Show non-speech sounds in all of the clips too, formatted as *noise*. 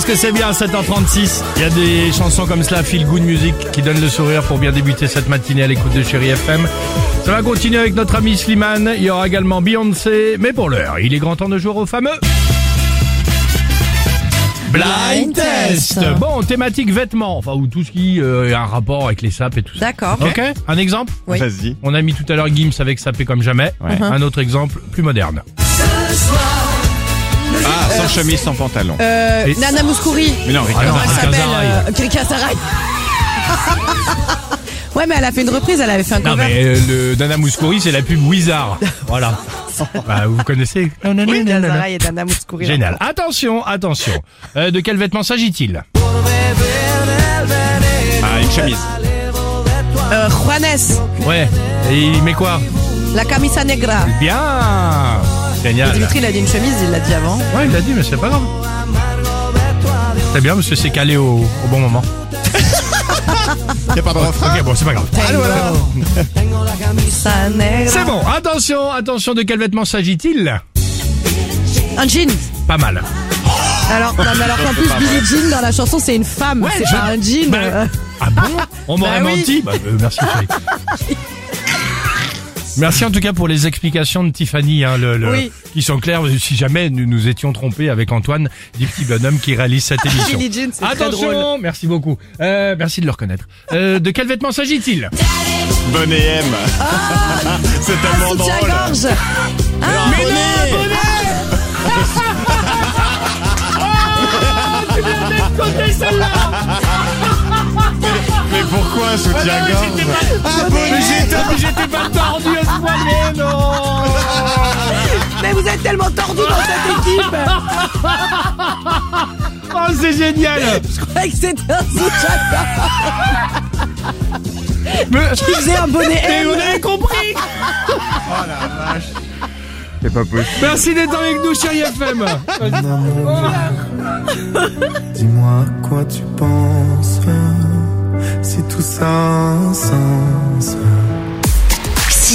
Qu'est-ce que c'est bien, 7h36. Il y a des chansons comme cela, Feel Good Music, qui donnent le sourire pour bien débuter cette matinée à l'écoute de Chéri FM. Ça va continuer avec notre ami Slimane. Il y aura également Beyoncé. Mais pour l'heure, il est grand temps de jouer au fameux... Blind Test Bon, thématique vêtements, enfin, ou tout ce qui euh, a un rapport avec les sapes et tout ça. D'accord. Ok Un exemple Oui. Vas-y. On a mis tout à l'heure Gims avec sapé comme jamais. Un autre exemple, plus moderne. Ah, sans chemise, sans pantalon. Euh, Et- Nana Mouskouri. Mais non, Ah non, Ricard. Elle Rika s'appelle Zaraï. euh, Rika Zaraï. *laughs* ouais, mais elle a fait une reprise, elle avait fait un Non cover. mais euh, le Nana Mouskouri c'est la pub Wizard. *laughs* Voilà. bah, vous connaissez Oui, Rika Zaraï et Nana Mouskouri. Génial. Attention, attention. Euh, de quel vêtement s'agit-il? Ah, une chemise. Euh, Juanes, Ouais. Et il met quoi? La camisa negra. Bien. Génial. Dimitri, il a dit une chemise, il l'a dit avant. Ouais, il l'a dit, mais c'est pas grave. Très bien, monsieur s'est calé au, au bon moment. *laughs* A pas de refrain. Ok, bon, c'est pas grave. C'est bon. Attention, attention. De quel vêtement s'agit-il Un jean. Pas mal. Alors, non, mais alors qu'en *laughs* plus, Billie Jean dans la chanson, c'est une femme, c'est je- pas un jean. Bah, euh. Ah bon *laughs* On m'aurait Bah oui. menti Bah, euh, Merci chérie. Merci en tout cas pour les explications de Tiffany, hein, le, le- Oui. qui sont claires. Si jamais nous nous étions trompés avec Antoine, du petit bonhomme qui réalise cette *laughs* émission. Billie Jean, c'est très Attention, drôle. merci beaucoup. Euh, merci de le reconnaître. Euh, de quel vêtement s'agit-il? Bonnet M. *laughs* C'est tellement drôle. Soutien-gorge. Mais pourquoi un soutien-gorge Mais mais j'étais pas Mais vous êtes tellement tordus dans cette équipe. *laughs* Oh, c'est génial Je croyais que c'était un. Mais- Il faisait un bonnet Mais M. vous avez compris *laughs* C'est pas possible. Merci d'être avec nous, chérie FM Dis-moi à quoi tu penses Si tout ça a un sens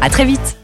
À très vite